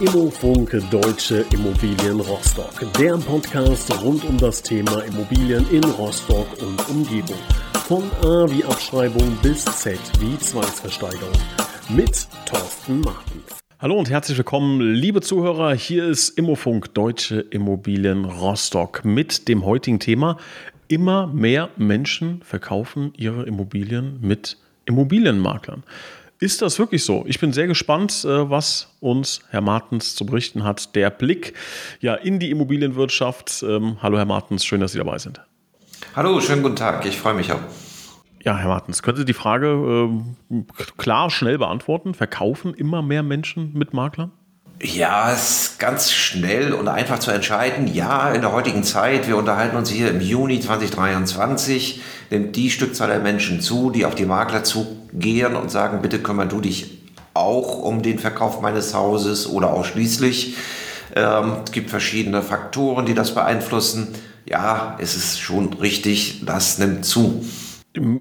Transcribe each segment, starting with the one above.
Immofunk Deutsche Immobilien Rostock. Der Podcast rund um das Thema Immobilien in Rostock und Umgebung. Von A wie Abschreibung bis Z wie Zwangsversteigerung. Mit Thorsten Martens. Hallo und herzlich willkommen, liebe Zuhörer. Hier ist Immofunk Deutsche Immobilien Rostock mit dem heutigen Thema. Immer mehr Menschen verkaufen ihre Immobilien mit Immobilienmaklern. Ist das wirklich so? Ich bin sehr gespannt, äh, was uns Herr Martens zu berichten hat. Der Blick ja in die Immobilienwirtschaft. Ähm, hallo Herr Martens, schön, dass Sie dabei sind. Hallo, schönen guten Tag. Ich freue mich auch. Ja, Herr Martens, können Sie die Frage äh, klar, schnell beantworten? Verkaufen immer mehr Menschen mit Maklern? Ja, es ist ganz schnell und einfach zu entscheiden. Ja, in der heutigen Zeit, wir unterhalten uns hier im Juni 2023, nimmt die Stückzahl der Menschen zu, die auf die Makler zugehen und sagen, bitte kümmer du dich auch um den Verkauf meines Hauses oder ausschließlich. Ähm, es gibt verschiedene Faktoren, die das beeinflussen. Ja, es ist schon richtig, das nimmt zu.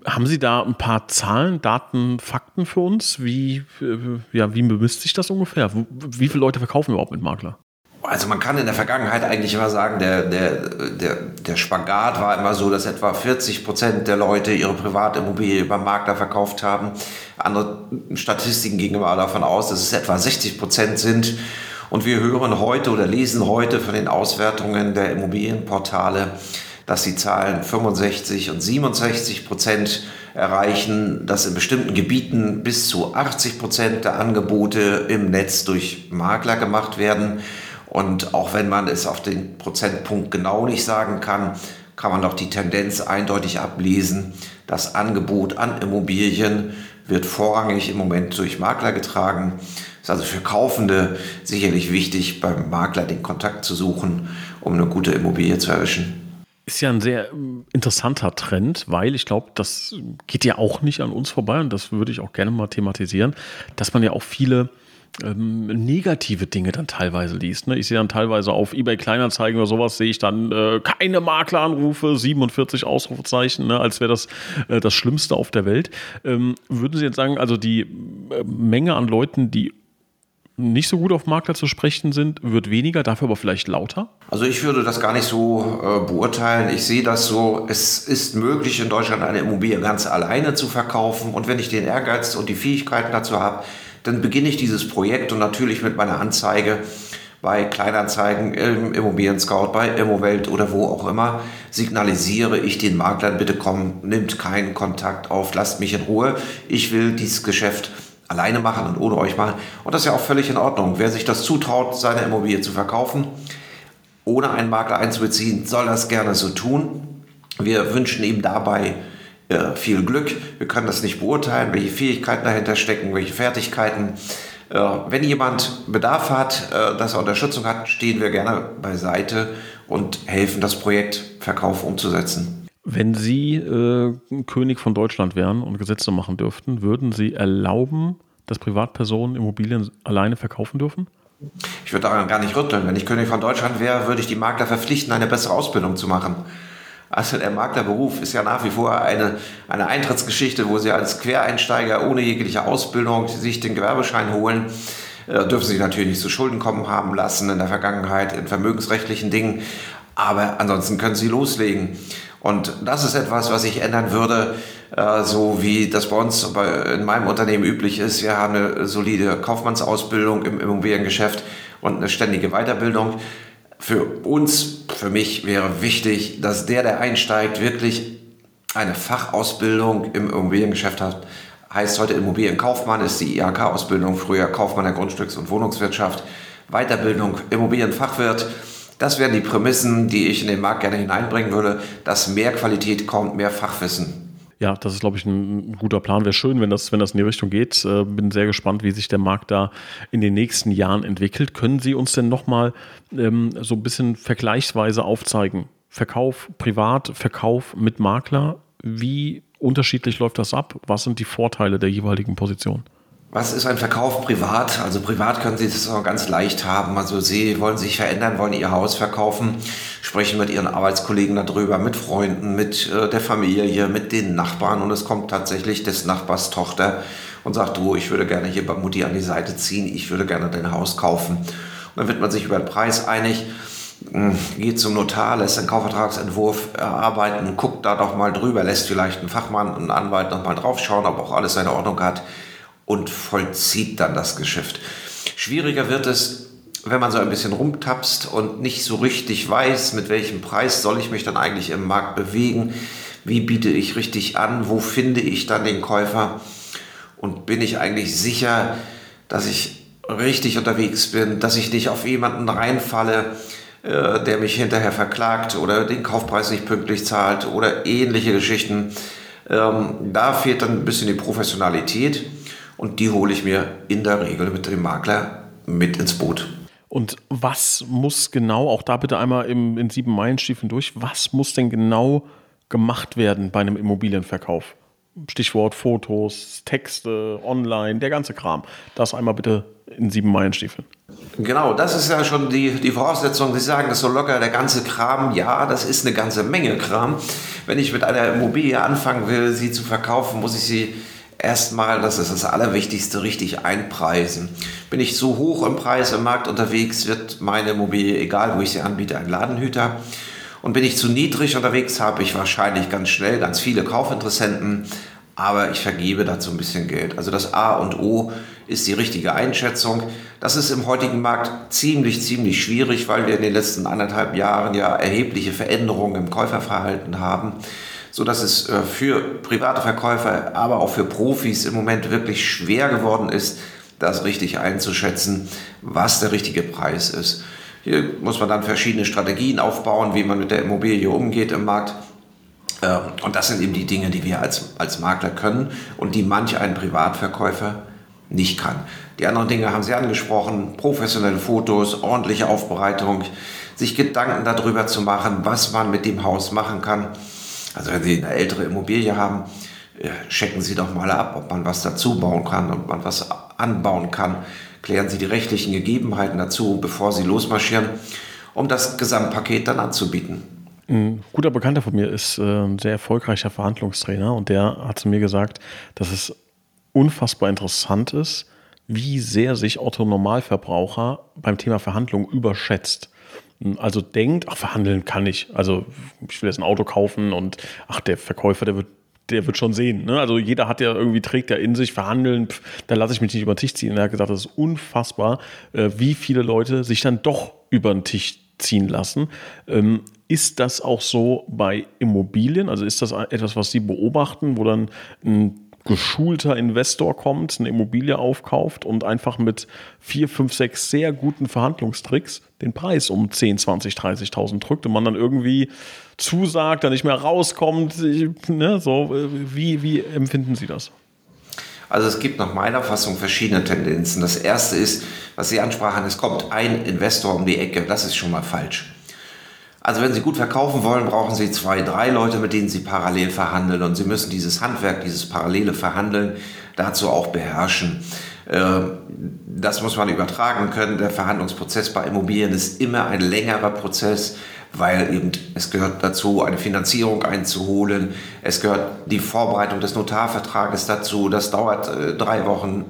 Haben Sie da ein paar Zahlen, Daten, Fakten für uns? Wie, äh, ja, wie bemisst sich das ungefähr? Wie viele Leute verkaufen überhaupt mit Makler? Also man kann in der Vergangenheit eigentlich immer sagen, der, der, der, der Spagat war immer so, dass etwa 40 Prozent der Leute ihre Privatimmobilie über Makler verkauft haben. Andere Statistiken gingen immer davon aus, dass es etwa 60 Prozent sind. Und wir hören heute oder lesen heute von den Auswertungen der Immobilienportale, dass die Zahlen 65 und 67 Prozent erreichen, dass in bestimmten Gebieten bis zu 80 Prozent der Angebote im Netz durch Makler gemacht werden. Und auch wenn man es auf den Prozentpunkt genau nicht sagen kann, kann man doch die Tendenz eindeutig ablesen. Das Angebot an Immobilien wird vorrangig im Moment durch Makler getragen. Ist also für Kaufende sicherlich wichtig, beim Makler den Kontakt zu suchen, um eine gute Immobilie zu erwischen. Ist ja ein sehr ähm, interessanter Trend, weil ich glaube, das geht ja auch nicht an uns vorbei und das würde ich auch gerne mal thematisieren, dass man ja auch viele ähm, negative Dinge dann teilweise liest. Ne? Ich sehe dann teilweise auf eBay Kleinanzeigen oder sowas, sehe ich dann äh, keine Makleranrufe, 47 Ausrufezeichen, ne? als wäre das äh, das Schlimmste auf der Welt. Ähm, würden Sie jetzt sagen, also die äh, Menge an Leuten, die nicht so gut auf Makler zu sprechen sind, wird weniger, dafür aber vielleicht lauter? Also ich würde das gar nicht so äh, beurteilen. Ich sehe das so, es ist möglich in Deutschland eine Immobilie ganz alleine zu verkaufen und wenn ich den Ehrgeiz und die Fähigkeiten dazu habe, dann beginne ich dieses Projekt und natürlich mit meiner Anzeige bei Kleinanzeigen, im Immobilien Scout, bei Immowelt oder wo auch immer, signalisiere ich den Maklern, bitte komm, nimmt keinen Kontakt auf, lasst mich in Ruhe. Ich will dieses Geschäft alleine machen und ohne euch machen. Und das ist ja auch völlig in Ordnung. Wer sich das zutraut, seine Immobilie zu verkaufen, ohne einen Makler einzubeziehen, soll das gerne so tun. Wir wünschen ihm dabei äh, viel Glück. Wir können das nicht beurteilen, welche Fähigkeiten dahinter stecken, welche Fertigkeiten. Äh, wenn jemand Bedarf hat, äh, dass er Unterstützung hat, stehen wir gerne beiseite und helfen, das Projekt Verkauf umzusetzen. Wenn Sie äh, König von Deutschland wären und Gesetze machen dürften, würden Sie erlauben, dass Privatpersonen Immobilien alleine verkaufen dürfen? Ich würde daran gar nicht rütteln. Wenn ich König von Deutschland wäre, würde ich die Makler verpflichten, eine bessere Ausbildung zu machen. Also der Maklerberuf ist ja nach wie vor eine, eine Eintrittsgeschichte, wo Sie als Quereinsteiger ohne jegliche Ausbildung sich den Gewerbeschein holen. Äh, dürfen Sie natürlich nicht zu Schulden kommen haben lassen in der Vergangenheit in vermögensrechtlichen Dingen. Aber ansonsten können Sie loslegen. Und das ist etwas, was ich ändern würde, äh, so wie das bei uns in meinem Unternehmen üblich ist. Wir haben eine solide Kaufmannsausbildung im Immobiliengeschäft und eine ständige Weiterbildung. Für uns, für mich wäre wichtig, dass der, der einsteigt, wirklich eine Fachausbildung im Immobiliengeschäft hat. Heißt heute Immobilienkaufmann, ist die IHK-Ausbildung, früher Kaufmann der Grundstücks- und Wohnungswirtschaft, Weiterbildung Immobilienfachwirt das wären die Prämissen, die ich in den Markt gerne hineinbringen würde, dass mehr Qualität kommt, mehr Fachwissen. Ja, das ist, glaube ich, ein, guter Plan. Wäre schön, wenn das, wenn das in die Richtung geht. Äh, bin sehr gespannt, wie sich der Markt da in den nächsten Jahren entwickelt. Können Sie uns denn nochmal ähm, so ein bisschen vergleichsweise aufzeigen? Verkauf privat, Verkauf mit Makler. Wie unterschiedlich läuft das ab? Was sind die Vorteile der jeweiligen Position? Was ist ein Verkauf privat? Also privat können Sie das auch ganz leicht haben. Also Sie wollen sich verändern, wollen Ihr Haus verkaufen, sprechen mit Ihren Arbeitskollegen darüber, mit Freunden, mit äh, der Familie, mit den Nachbarn und es kommt tatsächlich des Nachbars Tochter und sagt, du, ich würde gerne hier bei Mutti an die Seite ziehen, ich würde gerne dein Haus kaufen. Und dann wird man sich über den Preis einig, hm, geht zum Notar, lässt einen Kaufvertragsentwurf erarbeiten, guckt da doch mal drüber, lässt vielleicht einen Fachmann, einen Anwalt noch mal draufschauen, ob auch alles seine Ordnung hat und vollzieht dann das Geschäft. Schwieriger wird es, wenn man so ein bisschen rumtapst und nicht so richtig weiß, mit welchem Preis soll ich mich dann eigentlich im Markt bewegen, wie biete ich richtig an, wo finde ich dann den Käufer und bin ich eigentlich sicher, dass ich richtig unterwegs bin, dass ich nicht auf jemanden reinfalle, äh, der mich hinterher verklagt oder den Kaufpreis nicht pünktlich zahlt oder ähnliche Geschichten. Ähm, da fehlt dann ein bisschen die Professionalität und die hole ich mir in der Regel mit dem Makler mit ins Boot. Und was muss genau, auch da bitte einmal im, in sieben Meilenstiefeln durch, was muss denn genau gemacht werden bei einem Immobilienverkauf? Stichwort Fotos, Texte, online, der ganze Kram. Das einmal bitte in sieben Meilenstiefeln. Genau, das ist ja schon die, die Voraussetzung. Sie sagen das so locker, der ganze Kram. Ja, das ist eine ganze Menge Kram. Wenn ich mit einer Immobilie anfangen will, sie zu verkaufen, muss ich sie erstmal, das ist das Allerwichtigste, richtig einpreisen. Bin ich so hoch im Preis im Markt unterwegs, wird meine Immobilie, egal wo ich sie anbiete, ein Ladenhüter. Und bin ich zu niedrig unterwegs, habe ich wahrscheinlich ganz schnell ganz viele Kaufinteressenten, aber ich vergebe dazu ein bisschen Geld. Also das A und O ist die richtige Einschätzung. Das ist im heutigen Markt ziemlich, ziemlich schwierig, weil wir in den letzten anderthalb Jahren ja erhebliche Veränderungen im Käuferverhalten haben so dass es äh, für private Verkäufer, aber auch für Profis im Moment wirklich schwer geworden ist, das richtig einzuschätzen, was der richtige Preis ist. Hier muss man dann verschiedene Strategien aufbauen, wie man mit der Immobilie umgeht im Markt. Ähm, und das sind eben die Dinge, die wir als, als Makler können und die manch ein Privatverkäufer nicht kann. Die anderen Dinge haben Sie angesprochen, professionelle Fotos, ordentliche Aufbereitung, sich Gedanken darüber zu machen, was man mit dem Haus machen kann. Also wenn Sie eine ältere Immobilie haben, checken Sie doch mal ab, ob man was dazu bauen kann, ob man was anbauen kann. Klären Sie die rechtlichen Gegebenheiten dazu, bevor Sie losmarschieren, um das Gesamtpaket dann anzubieten. Ein guter Bekannter von mir ist äh, ein sehr erfolgreicher Verhandlungstrainer und der hat zu mir gesagt, dass es unfassbar interessant ist, wie sehr sich Otto Normalverbraucher beim Thema Verhandlung überschätzt also denkt, ach, verhandeln kann ich. Also ich will jetzt ein Auto kaufen und ach, der Verkäufer, der wird, der wird schon sehen. Ne? Also jeder hat ja irgendwie, trägt ja in sich, verhandeln, pf, da lasse ich mich nicht über den Tisch ziehen. Und er hat gesagt, das ist unfassbar, äh, wie viele Leute sich dann doch über den Tisch ziehen lassen. Ähm, ist das auch so bei Immobilien? Also ist das etwas, was Sie beobachten, wo dann ein geschulter Investor kommt, eine Immobilie aufkauft und einfach mit vier, fünf, sechs sehr guten Verhandlungstricks den Preis um 10, 20, 30.000 drückt und man dann irgendwie zusagt, dann nicht mehr rauskommt. Ne, so, wie, wie empfinden Sie das? Also es gibt nach meiner Fassung verschiedene Tendenzen. Das erste ist, was Sie ansprachen, es kommt ein Investor um die Ecke. Das ist schon mal falsch. Also wenn Sie gut verkaufen wollen, brauchen Sie zwei, drei Leute, mit denen Sie parallel verhandeln. Und Sie müssen dieses Handwerk, dieses parallele Verhandeln dazu auch beherrschen. Ähm, das muss man übertragen können. Der Verhandlungsprozess bei Immobilien ist immer ein längerer Prozess, weil eben es gehört dazu, eine Finanzierung einzuholen. Es gehört die Vorbereitung des Notarvertrages dazu. Das dauert äh, drei Wochen,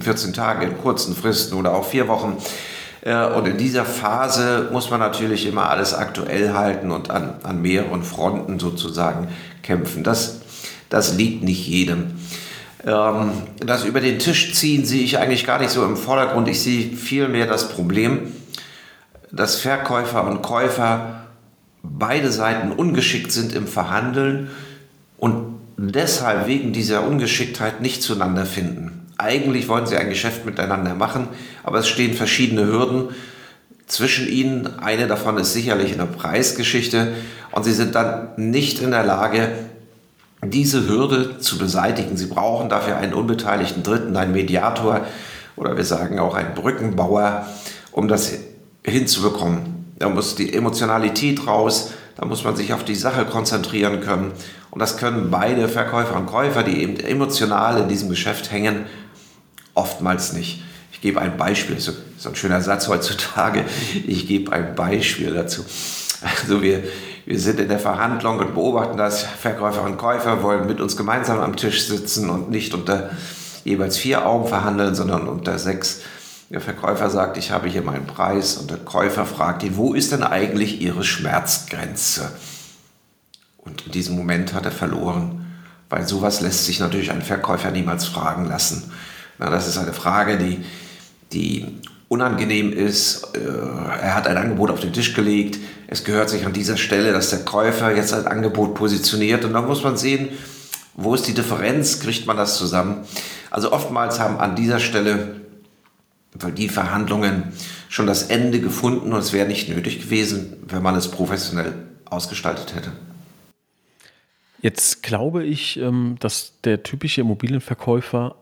14 Tage in kurzen Fristen oder auch vier Wochen. Und in dieser Phase muss man natürlich immer alles aktuell halten und an, an mehreren Fronten sozusagen kämpfen. Das, das liegt nicht jedem. Ähm, das über den Tisch ziehen sehe ich eigentlich gar nicht so im Vordergrund. Ich sehe vielmehr das Problem, dass Verkäufer und Käufer beide Seiten ungeschickt sind im Verhandeln und deshalb wegen dieser Ungeschicktheit nicht zueinander finden. Eigentlich wollen sie ein Geschäft miteinander machen, aber es stehen verschiedene Hürden zwischen ihnen. Eine davon ist sicherlich eine Preisgeschichte und sie sind dann nicht in der Lage, diese Hürde zu beseitigen. Sie brauchen dafür einen unbeteiligten Dritten, einen Mediator oder wir sagen auch einen Brückenbauer, um das hinzubekommen. Da muss die Emotionalität raus, da muss man sich auf die Sache konzentrieren können. Und das können beide Verkäufer und Käufer, die eben emotional in diesem Geschäft hängen, oftmals nicht. Ich gebe ein Beispiel, so, so ein schöner Satz heutzutage, ich gebe ein Beispiel dazu. Also wir, wir sind in der Verhandlung und beobachten das, Verkäufer und Käufer wollen mit uns gemeinsam am Tisch sitzen und nicht unter jeweils vier Augen verhandeln, sondern unter sechs. Der Verkäufer sagt, ich habe hier meinen Preis und der Käufer fragt ihn, wo ist denn eigentlich Ihre Schmerzgrenze? Und in diesem Moment hat er verloren, weil sowas lässt sich natürlich ein Verkäufer niemals fragen lassen. Na, das ist eine Frage, die, die unangenehm ist. Äh, er hat ein Angebot auf den Tisch gelegt. Es gehört sich an dieser Stelle, dass der Käufer jetzt ein Angebot positioniert. Und dann muss man sehen, wo ist die Differenz? Kriegt man das zusammen? Also oftmals haben an dieser Stelle die Verhandlungen schon das Ende gefunden und es wäre nicht nötig gewesen, wenn man es professionell ausgestaltet hätte. Jetzt glaube ich, ähm, dass der typische Immobilienverkäufer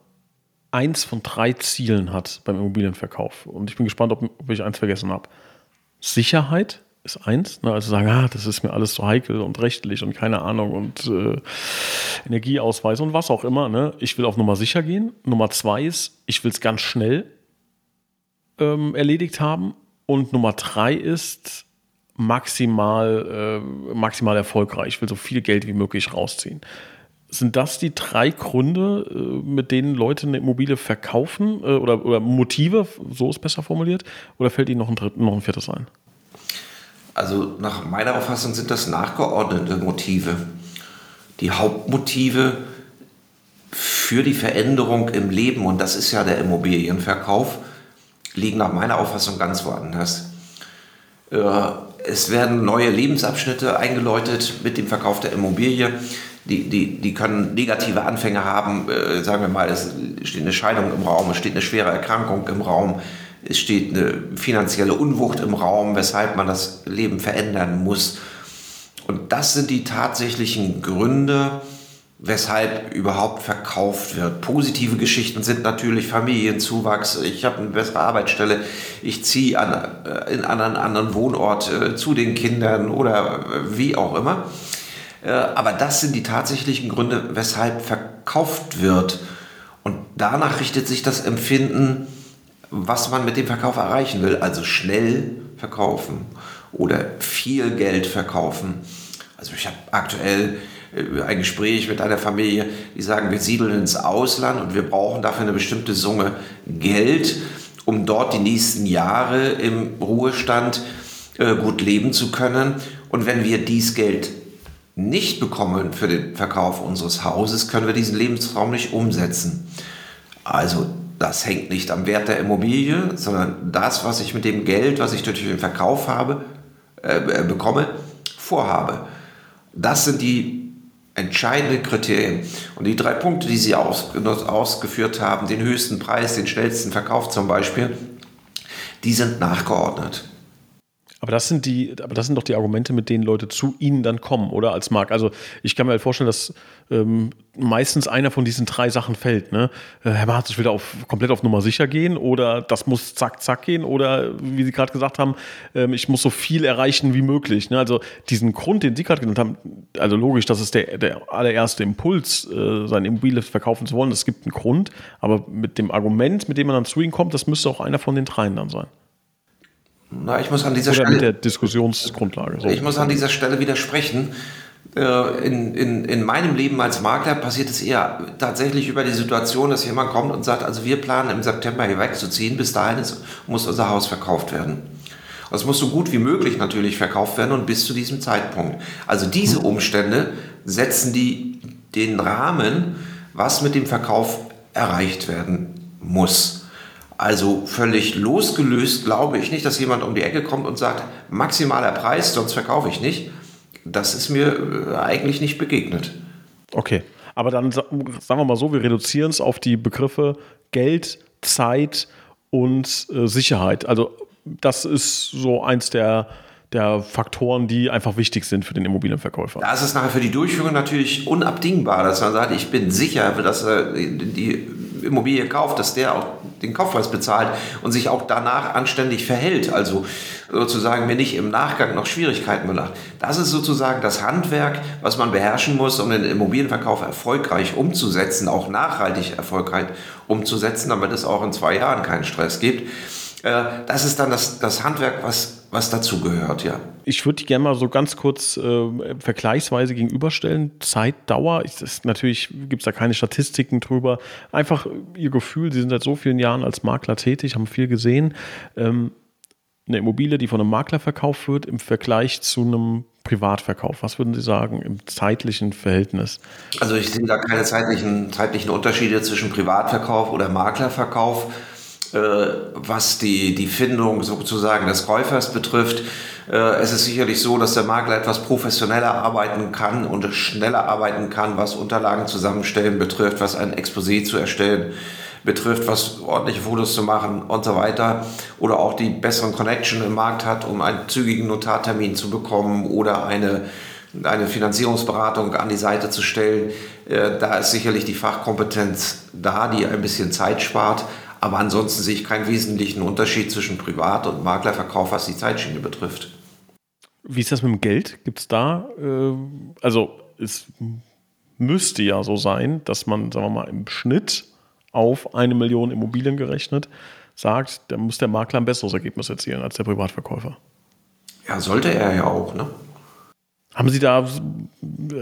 eins von drei Zielen hat beim Immobilienverkauf. Und ich bin gespannt, ob, ob ich eins vergessen habe. Sicherheit ist eins, ne? also sagen, ah, das ist mir alles so heikel und rechtlich und keine Ahnung und äh, Energieausweis und was auch immer. Ne? Ich will auf Nummer sicher gehen. Nummer zwei ist, ich will es ganz schnell ähm, erledigt haben. Und Nummer drei ist maximal, äh, maximal erfolgreich. Ich will so viel Geld wie möglich rausziehen. Sind das die drei Gründe, äh, mit denen Leute eine Immobilie verkaufen äh, oder, oder Motive, so ist besser formuliert? Oder fällt Ihnen noch ein, dritt, noch ein viertes ein? Also nach meiner Auffassung sind das nachgeordnete Motive. Die Hauptmotive für die Veränderung im Leben, und das ist ja der Immobilienverkauf, liegen nach meiner Auffassung ganz woanders. Äh, es werden neue Lebensabschnitte eingeläutet mit dem Verkauf der Immobilie. Die, die, die können negative Anfänge haben. Äh, sagen wir mal, es steht eine Scheidung im Raum, es steht eine schwere Erkrankung im Raum, es steht eine finanzielle Unwucht im Raum, weshalb man das Leben verändern muss. Und das sind die tatsächlichen Gründe, weshalb überhaupt verkauft wird. Positive Geschichten sind natürlich Familienzuwachs, ich habe eine bessere Arbeitsstelle, ich ziehe an, äh, in einen anderen Wohnort äh, zu den Kindern oder wie auch immer. Aber das sind die tatsächlichen Gründe, weshalb verkauft wird. Und danach richtet sich das Empfinden, was man mit dem Verkauf erreichen will. Also schnell verkaufen oder viel Geld verkaufen. Also ich habe aktuell äh, ein Gespräch mit einer Familie, die sagen, wir siedeln ins Ausland und wir brauchen dafür eine bestimmte Summe Geld, um dort die nächsten Jahre im Ruhestand äh, gut leben zu können. Und wenn wir dies Geld nicht bekommen für den Verkauf unseres Hauses, können wir diesen Lebensraum nicht umsetzen. Also das hängt nicht am Wert der Immobilie, sondern das, was ich mit dem Geld, was ich durch den Verkauf habe, äh, bekomme, vorhabe. Das sind die entscheidende Kriterien. Und die drei Punkte, die Sie aus, ausgeführt haben, den höchsten Preis, den schnellsten Verkauf zum Beispiel, die sind nachgeordnet. Aber das sind die, aber das sind doch die Argumente, mit denen Leute zu Ihnen dann kommen, oder als Markt. Also ich kann mir halt vorstellen, dass ähm, meistens einer von diesen drei Sachen fällt. Ne? Äh, Herr Marz, ich will da auf, komplett auf Nummer sicher gehen oder das muss zack, zack gehen oder wie Sie gerade gesagt haben, ähm, ich muss so viel erreichen wie möglich. Ne? Also diesen Grund, den Sie gerade genannt haben, also logisch, das ist der, der allererste Impuls, äh, sein Immobilie verkaufen zu wollen. Das gibt einen Grund, aber mit dem Argument, mit dem man dann zu Ihnen kommt, das müsste auch einer von den dreien dann sein. Na, ich muss an dieser Oder Stelle. mit der Diskussionsgrundlage. So. Ich muss an dieser Stelle widersprechen. Äh, in, in, in meinem Leben als Makler passiert es eher tatsächlich über die Situation, dass jemand kommt und sagt, also wir planen im September hier wegzuziehen, bis dahin ist, muss unser Haus verkauft werden. Und es muss so gut wie möglich natürlich verkauft werden und bis zu diesem Zeitpunkt. Also diese Umstände setzen die, den Rahmen, was mit dem Verkauf erreicht werden muss. Also völlig losgelöst glaube ich nicht, dass jemand um die Ecke kommt und sagt, maximaler Preis, sonst verkaufe ich nicht. Das ist mir äh, eigentlich nicht begegnet. Okay, aber dann sagen wir mal so, wir reduzieren es auf die Begriffe Geld, Zeit und äh, Sicherheit. Also das ist so eins der, der Faktoren, die einfach wichtig sind für den Immobilienverkäufer. Da ist es nachher für die Durchführung natürlich unabdingbar, dass man sagt, ich bin sicher, dass er die Immobilie kauft, dass der auch den Kaufpreis bezahlt und sich auch danach anständig verhält. Also sozusagen mir nicht im Nachgang noch Schwierigkeiten belangt. Das ist sozusagen das Handwerk, was man beherrschen muss, um den Immobilienverkauf erfolgreich umzusetzen, auch nachhaltig erfolgreich umzusetzen, damit es auch in zwei Jahren keinen Stress gibt. Äh, das ist dann das, das Handwerk, was was dazugehört, ja. Ich würde die gerne mal so ganz kurz äh, vergleichsweise gegenüberstellen. Zeitdauer, ist natürlich gibt es da keine Statistiken drüber. Einfach Ihr Gefühl, Sie sind seit so vielen Jahren als Makler tätig, haben viel gesehen. Ähm, eine Immobilie, die von einem Makler verkauft wird, im Vergleich zu einem Privatverkauf? Was würden Sie sagen im zeitlichen Verhältnis? Also ich sehe da keine zeitlichen, zeitlichen Unterschiede zwischen Privatverkauf oder Maklerverkauf. Äh, was die, die Findung sozusagen des Käufers betrifft, äh, es ist sicherlich so, dass der Makler etwas professioneller arbeiten kann und schneller arbeiten kann, was Unterlagen zusammenstellen betrifft, was ein Exposé zu erstellen betrifft, was ordentliche Fotos zu machen und so weiter. Oder auch die besseren Connection im Markt hat, um einen zügigen Notartermin zu bekommen oder eine, eine Finanzierungsberatung an die Seite zu stellen. Äh, da ist sicherlich die Fachkompetenz da, die ein bisschen Zeit spart. Aber ansonsten sehe ich keinen wesentlichen Unterschied zwischen Privat- und Maklerverkauf, was die Zeitschiene betrifft. Wie ist das mit dem Geld? Gibt es da, äh, also es müsste ja so sein, dass man, sagen wir mal, im Schnitt auf eine Million Immobilien gerechnet sagt, da muss der Makler ein besseres Ergebnis erzielen als der Privatverkäufer. Ja, sollte er ja auch, ne? Haben Sie da,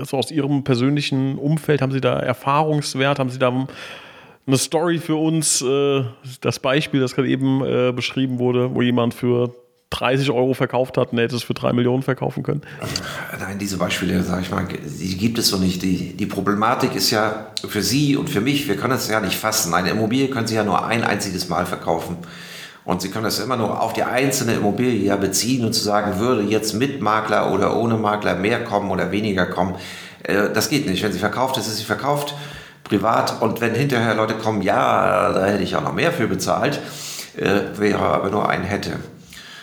so aus Ihrem persönlichen Umfeld, haben Sie da Erfahrungswert, haben Sie da eine Story für uns, äh, das Beispiel, das gerade eben äh, beschrieben wurde, wo jemand für 30 Euro verkauft hat und hätte es für 3 Millionen verkaufen können? Nein, diese Beispiele, sage ich mal, die gibt es so nicht. Die, die Problematik ist ja für Sie und für mich, wir können es ja nicht fassen. Eine Immobilie können Sie ja nur ein einziges Mal verkaufen. Und Sie können das immer nur auf die einzelne Immobilie ja beziehen und zu sagen, würde jetzt mit Makler oder ohne Makler mehr kommen oder weniger kommen. Äh, das geht nicht. Wenn sie verkauft ist, ist sie verkauft privat. Und wenn hinterher Leute kommen, ja, da hätte ich auch noch mehr für bezahlt, äh, wäre aber nur ein hätte.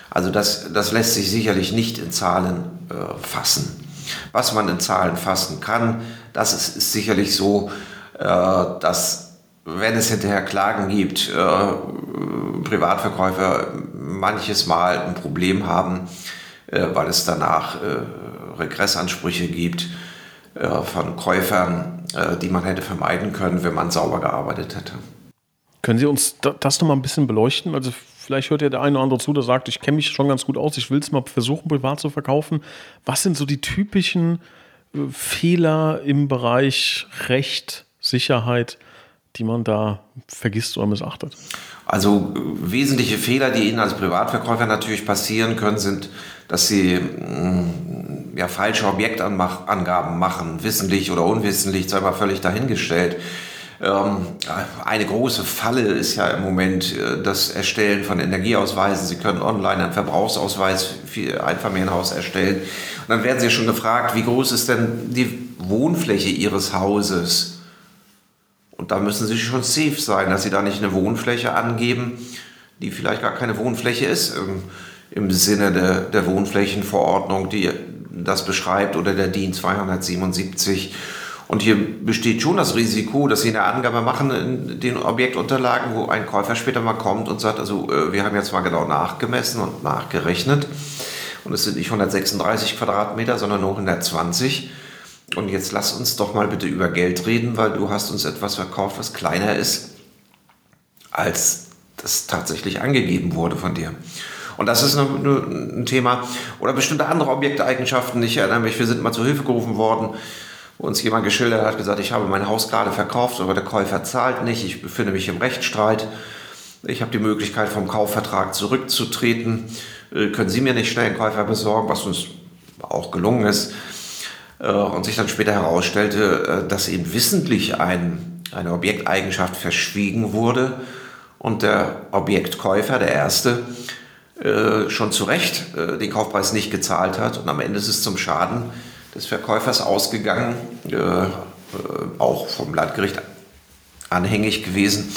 Also das, das lässt sich sicherlich nicht in Zahlen äh, fassen. Was man in Zahlen fassen kann, das ist, ist sicherlich so, äh, dass wenn es hinterher Klagen gibt, äh, Privatverkäufer manches Mal ein Problem haben, äh, weil es danach äh, Regressansprüche gibt von Käufern, die man hätte vermeiden können, wenn man sauber gearbeitet hätte. Können Sie uns das noch mal ein bisschen beleuchten? Also vielleicht hört ja der eine oder andere zu, der sagt, ich kenne mich schon ganz gut aus, ich will es mal versuchen, privat zu verkaufen. Was sind so die typischen äh, Fehler im Bereich Recht, Sicherheit, die man da vergisst oder missachtet? Also äh, wesentliche Fehler, die Ihnen als Privatverkäufer natürlich passieren können, sind, dass Sie mm, ja, falsche Objektangaben machen, wissentlich oder unwissentlich, sei mal völlig dahingestellt. Ähm, eine große Falle ist ja im Moment äh, das Erstellen von Energieausweisen. Sie können online einen Verbrauchsausweis für ein Familienhaus erstellen. Und dann werden Sie schon gefragt, wie groß ist denn die Wohnfläche Ihres Hauses? Und da müssen Sie schon safe sein, dass Sie da nicht eine Wohnfläche angeben, die vielleicht gar keine Wohnfläche ist, im, im Sinne der, der Wohnflächenverordnung, die das beschreibt, oder der DIN 277. Und hier besteht schon das Risiko, dass Sie eine Angabe machen in den Objektunterlagen, wo ein Käufer später mal kommt und sagt, also äh, wir haben jetzt mal genau nachgemessen und nachgerechnet. Und es sind nicht 136 Quadratmeter, sondern nur 120. Und jetzt lass uns doch mal bitte über Geld reden, weil du hast uns etwas verkauft, was kleiner ist, als das tatsächlich angegeben wurde von dir. Und das ist ein Thema. Oder bestimmte andere Objekteigenschaften. Ich erinnere mich, wir sind mal zur Hilfe gerufen worden wo uns jemand geschildert hat, gesagt, ich habe mein Haus gerade verkauft, aber der Käufer zahlt nicht, ich befinde mich im Rechtsstreit, ich habe die Möglichkeit vom Kaufvertrag zurückzutreten, äh, können Sie mir nicht schnell einen Käufer besorgen, was uns auch gelungen ist. Äh, und sich dann später herausstellte, äh, dass eben wissentlich ein, eine Objekteigenschaft verschwiegen wurde und der Objektkäufer, der erste, schon zu Recht den Kaufpreis nicht gezahlt hat und am Ende ist es zum Schaden des Verkäufers ausgegangen, äh, äh, auch vom Landgericht anhängig gewesen,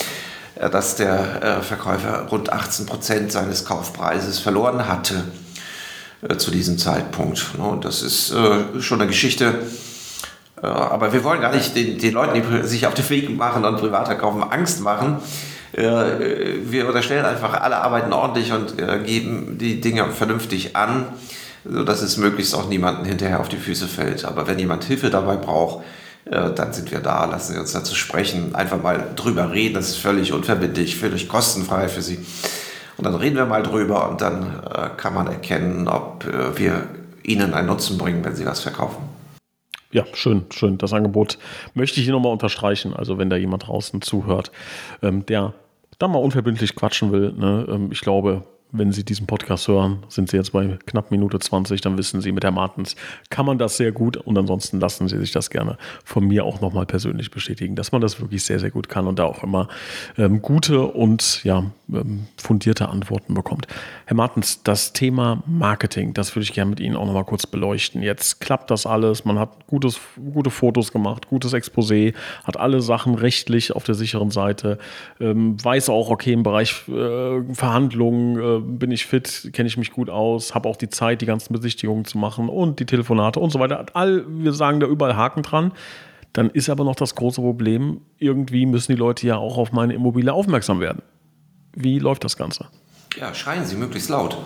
äh, dass der äh, Verkäufer rund 18 Prozent seines Kaufpreises verloren hatte äh, zu diesem Zeitpunkt. Ne? Das ist äh, schon eine Geschichte. aber wir wollen gar nicht den, Leuten, die sich auf den Weg machen und privater kaufen, Angst machen. Wir unterstellen einfach, alle arbeiten ordentlich und geben die Dinge vernünftig an sodass es möglichst auch niemanden hinterher auf die Füße fällt. Aber wenn jemand Hilfe dabei braucht, äh, dann sind wir da, lassen Sie uns dazu sprechen, einfach mal drüber reden, das ist völlig unverbindlich, völlig kostenfrei für Sie. Und dann reden wir mal drüber und dann äh, kann man erkennen, ob äh, wir Ihnen einen Nutzen bringen, wenn Sie was verkaufen. Ja, schön, schön. Das Angebot möchte ich hier nochmal unterstreichen. Also wenn da jemand draußen zuhört, ähm, der da mal unverbindlich quatschen will, ne, ähm, ich glaube, wenn Sie diesen Podcast hören, sind Sie jetzt bei knapp Minute 20, dann wissen Sie, mit Herr Martens kann man das sehr gut und ansonsten lassen Sie sich das gerne von mir auch nochmal persönlich bestätigen, dass man das wirklich sehr, sehr gut kann und da auch immer ähm, gute und ja, ähm, fundierte Antworten bekommt. Herr Martens, das Thema Marketing, das würde ich gerne mit Ihnen auch nochmal kurz beleuchten. Jetzt klappt das alles, man hat gutes, gute Fotos gemacht, gutes Exposé, hat alle Sachen rechtlich auf der sicheren Seite, ähm, weiß auch, okay, im Bereich äh, Verhandlungen, äh, bin ich fit, kenne ich mich gut aus, habe auch die Zeit, die ganzen Besichtigungen zu machen und die Telefonate und so weiter. All, wir sagen da überall Haken dran. Dann ist aber noch das große Problem, irgendwie müssen die Leute ja auch auf meine Immobilie aufmerksam werden. Wie läuft das Ganze? Ja, schreien Sie möglichst laut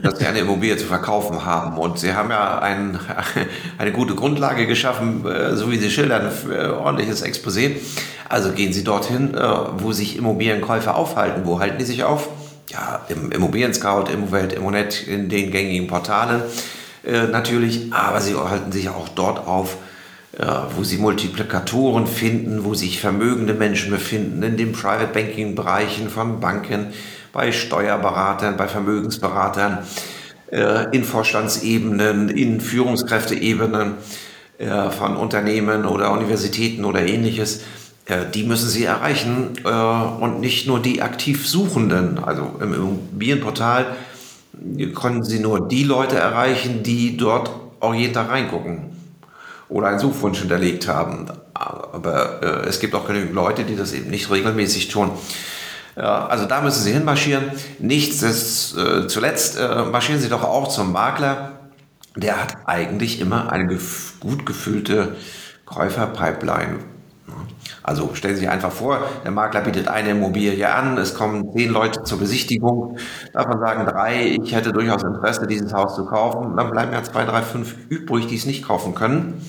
dass Sie eine Immobilie zu verkaufen haben. Und Sie haben ja ein, eine gute Grundlage geschaffen, äh, so wie Sie schildern, für ordentliches Exposé. Also gehen Sie dorthin, äh, wo sich Immobilienkäufer aufhalten. Wo halten die sich auf? Ja, im Immobilien-Scout, Immowelt, Immonet, in den gängigen Portalen äh, natürlich, aber sie halten sich auch dort auf, äh, wo sie Multiplikatoren finden, wo sich vermögende Menschen befinden, in den Private Banking-Bereichen von Banken, bei Steuerberatern, bei Vermögensberatern, äh, in Vorstandsebenen, in Führungskräfteebenen äh, von Unternehmen oder Universitäten oder ähnliches die müssen Sie erreichen äh, und nicht nur die aktiv Suchenden. Also im Immobilienportal können Sie nur die Leute erreichen, die dort auch jeden reingucken oder einen Suchwunsch hinterlegt haben. Aber äh, es gibt auch genügend Leute, die das eben nicht regelmäßig tun. Also da müssen Sie hinmarschieren. Nichts äh, zuletzt äh, marschieren Sie doch auch zum Makler. Der hat eigentlich immer eine gut gefüllte Käuferpipeline also stellen Sie sich einfach vor, der Makler bietet eine Immobilie an, es kommen zehn Leute zur Besichtigung, davon sagen drei, ich hätte durchaus Interesse, dieses Haus zu kaufen. Dann bleiben ja zwei, drei, fünf übrig, die es nicht kaufen können.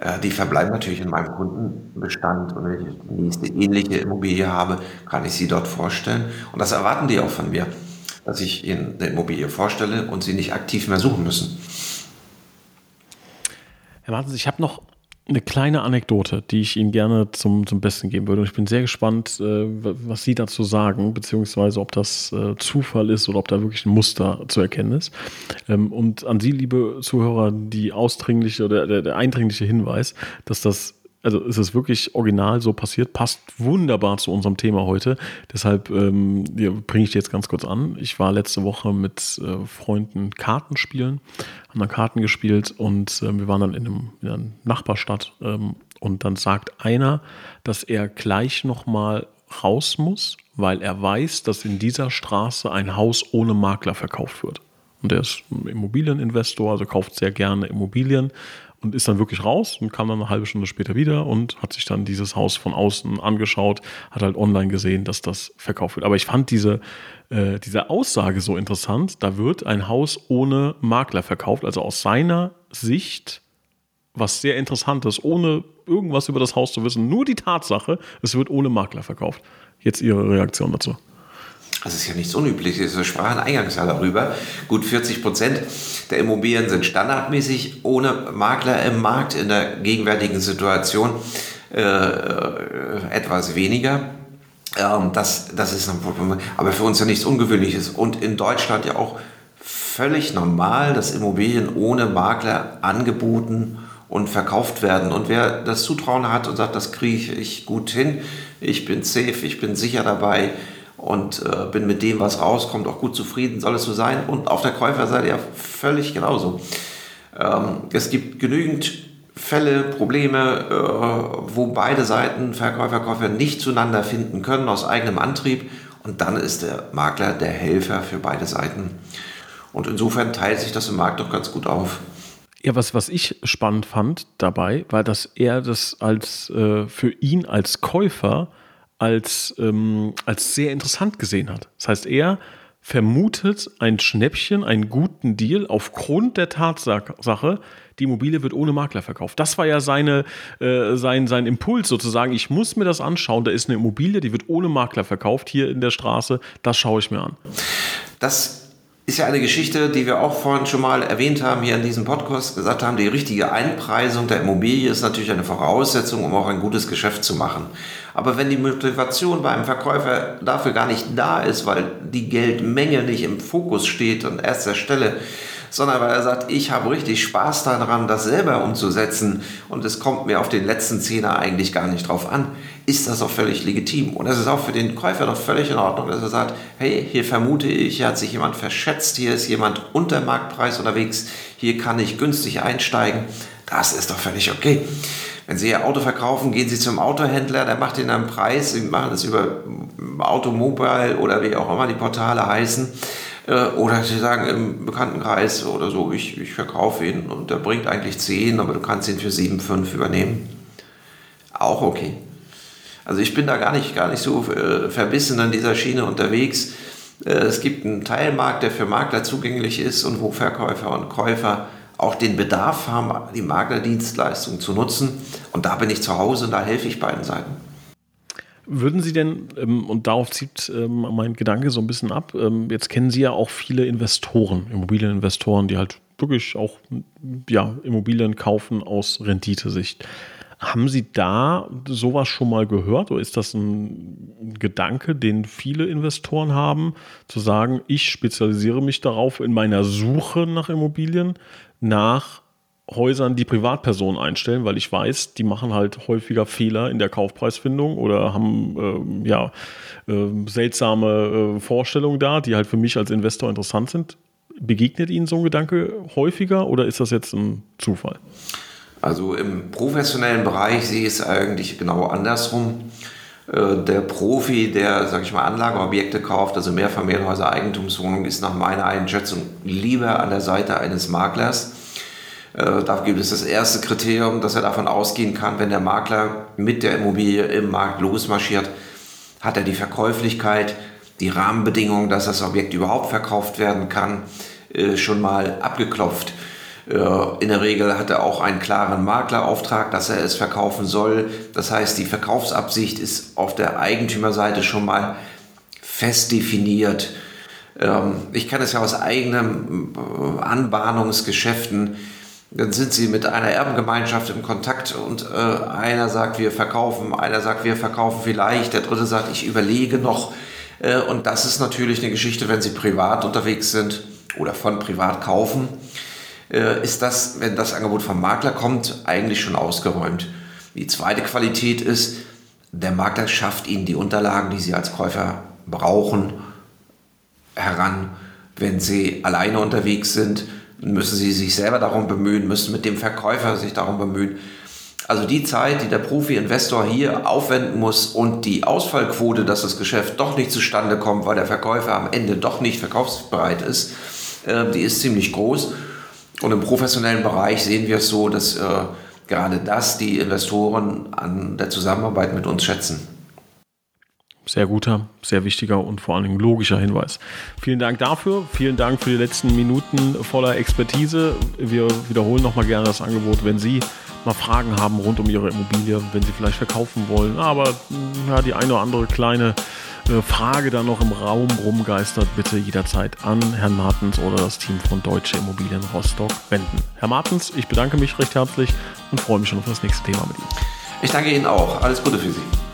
Äh, die verbleiben natürlich in meinem Kundenbestand und wenn ich die nächste ähnliche Immobilie habe, kann ich sie dort vorstellen. Und das erwarten die auch von mir, dass ich ihnen eine Immobilie vorstelle und sie nicht aktiv mehr suchen müssen. Herr Martens, ich habe noch eine kleine Anekdote, die ich Ihnen gerne zum, zum Besten geben würde. Und ich bin sehr gespannt, äh, was Sie dazu sagen, beziehungsweise ob das äh, Zufall ist oder ob da wirklich ein Muster zu erkennen ist. Ähm, und an Sie, liebe Zuhörer, die ausdringliche oder der, der eindringliche Hinweis, dass das also es ist wirklich original so passiert, passt wunderbar zu unserem Thema heute. Deshalb ähm, bringe ich dir jetzt ganz kurz an. Ich war letzte Woche mit äh, Freunden Karten spielen, haben dann Karten gespielt und äh, wir waren dann in, einem, in einer Nachbarstadt ähm, und dann sagt einer, dass er gleich nochmal raus muss, weil er weiß, dass in dieser Straße ein Haus ohne Makler verkauft wird. Und er ist Immobilieninvestor, also kauft sehr gerne Immobilien und ist dann wirklich raus und kam dann eine halbe Stunde später wieder und hat sich dann dieses Haus von außen angeschaut, hat halt online gesehen, dass das verkauft wird. Aber ich fand diese, äh, diese Aussage so interessant, da wird ein Haus ohne Makler verkauft, also aus seiner Sicht was sehr interessantes, ohne irgendwas über das Haus zu wissen, nur die Tatsache, es wird ohne Makler verkauft. Jetzt Ihre Reaktion dazu. Das ist ja nichts Unübliches. Wir sprachen eingangs ja darüber. Gut 40 Prozent der Immobilien sind standardmäßig ohne Makler im Markt. In der gegenwärtigen Situation äh, etwas weniger. Ähm, das, das ist aber für uns ja nichts Ungewöhnliches. Und in Deutschland ja auch völlig normal, dass Immobilien ohne Makler angeboten und verkauft werden. Und wer das Zutrauen hat und sagt, das kriege ich gut hin, ich bin safe, ich bin sicher dabei, und äh, bin mit dem, was rauskommt, auch gut zufrieden, soll es so sein. Und auf der Käuferseite ja völlig genauso. Ähm, es gibt genügend Fälle, Probleme, äh, wo beide Seiten, Verkäufer, Käufer, nicht zueinander finden können aus eigenem Antrieb. Und dann ist der Makler der Helfer für beide Seiten. Und insofern teilt sich das im Markt doch ganz gut auf. Ja, was, was ich spannend fand dabei, war, dass er das als äh, für ihn als Käufer als, ähm, als sehr interessant gesehen hat. Das heißt, er vermutet ein Schnäppchen, einen guten Deal aufgrund der Tatsache, die Immobilie wird ohne Makler verkauft. Das war ja seine, äh, sein, sein Impuls sozusagen. Ich muss mir das anschauen. Da ist eine Immobilie, die wird ohne Makler verkauft hier in der Straße. Das schaue ich mir an. Das ist ja eine Geschichte, die wir auch vorhin schon mal erwähnt haben, hier in diesem Podcast gesagt haben, die richtige Einpreisung der Immobilie ist natürlich eine Voraussetzung, um auch ein gutes Geschäft zu machen. Aber wenn die Motivation beim Verkäufer dafür gar nicht da ist, weil die Geldmenge nicht im Fokus steht an erster Stelle, sondern weil er sagt, ich habe richtig Spaß daran, das selber umzusetzen und es kommt mir auf den letzten Zehner eigentlich gar nicht drauf an, ist das auch völlig legitim. Und es ist auch für den Käufer doch völlig in Ordnung, dass er sagt, hey, hier vermute ich, hier hat sich jemand verschätzt, hier ist jemand unter Marktpreis unterwegs, hier kann ich günstig einsteigen. Das ist doch völlig okay. Wenn Sie Ihr Auto verkaufen, gehen Sie zum Autohändler, der macht Ihnen einen Preis, Sie machen das über Automobile oder wie auch immer die Portale heißen. Äh, oder Sie sagen im Bekanntenkreis oder so, ich, ich verkaufe ihn und der bringt eigentlich 10, aber du kannst ihn für 7,5 übernehmen. Auch okay. Also ich bin da gar nicht, gar nicht so äh, verbissen an dieser Schiene unterwegs. Äh, es gibt einen Teilmarkt, der für Makler zugänglich ist und wo Verkäufer und Käufer auch den Bedarf haben, die Maklerdienstleistung zu nutzen. Und da bin ich zu Hause und da helfe ich beiden Seiten. Würden Sie denn, ähm, und darauf zieht ähm, mein Gedanke so ein bisschen ab, ähm, jetzt kennen Sie ja auch viele Investoren, Immobilieninvestoren, die halt wirklich auch ja, Immobilien kaufen aus Renditesicht. Haben Sie da sowas schon mal gehört oder ist das ein Gedanke, den viele Investoren haben, zu sagen, ich spezialisiere mich darauf in meiner Suche nach Immobilien, nach Häusern, die Privatpersonen einstellen, weil ich weiß, die machen halt häufiger Fehler in der Kaufpreisfindung oder haben äh, ja äh, seltsame äh, Vorstellungen da, die halt für mich als Investor interessant sind. Begegnet Ihnen so ein Gedanke häufiger oder ist das jetzt ein Zufall? Also im professionellen Bereich sehe ich es eigentlich genau andersrum. Äh, der Profi, der, sag ich mal, Anlageobjekte kauft, also Mehrfamilienhäuser, Eigentumswohnungen, ist nach meiner Einschätzung lieber an der Seite eines Maklers äh, da gibt es das erste Kriterium, dass er davon ausgehen kann, wenn der Makler mit der Immobilie im Markt losmarschiert, hat er die Verkäuflichkeit, die Rahmenbedingungen, dass das Objekt überhaupt verkauft werden kann, äh, schon mal abgeklopft. Äh, in der Regel hat er auch einen klaren Maklerauftrag, dass er es verkaufen soll. Das heißt, die Verkaufsabsicht ist auf der Eigentümerseite schon mal fest definiert. Ähm, ich kann es ja aus eigenen Anbahnungsgeschäften dann sind sie mit einer Erbengemeinschaft im Kontakt und äh, einer sagt, wir verkaufen, einer sagt, wir verkaufen vielleicht, der dritte sagt, ich überlege noch. Äh, und das ist natürlich eine Geschichte, wenn sie privat unterwegs sind oder von privat kaufen, äh, ist das, wenn das Angebot vom Makler kommt, eigentlich schon ausgeräumt. Die zweite Qualität ist, der Makler schafft ihnen die Unterlagen, die sie als Käufer brauchen, heran, wenn sie alleine unterwegs sind müssen sie sich selber darum bemühen, müssen mit dem Verkäufer sich darum bemühen. Also die Zeit, die der Profi-Investor hier aufwenden muss und die Ausfallquote, dass das Geschäft doch nicht zustande kommt, weil der Verkäufer am Ende doch nicht verkaufsbereit ist, äh, die ist ziemlich groß. Und im professionellen Bereich sehen wir es so, dass äh, gerade das die Investoren an der Zusammenarbeit mit uns schätzen. Sehr guter, sehr wichtiger und vor allen Dingen logischer Hinweis. Vielen Dank dafür. Vielen Dank für die letzten Minuten voller Expertise. Wir wiederholen nochmal gerne das Angebot, wenn Sie mal Fragen haben rund um Ihre Immobilie, wenn Sie vielleicht verkaufen wollen, aber ja, die eine oder andere kleine äh, Frage da noch im Raum rumgeistert, bitte jederzeit an Herrn Martens oder das Team von Deutsche Immobilien Rostock wenden. Herr Martens, ich bedanke mich recht herzlich und freue mich schon auf das nächste Thema mit Ihnen. Ich danke Ihnen auch. Alles Gute für Sie.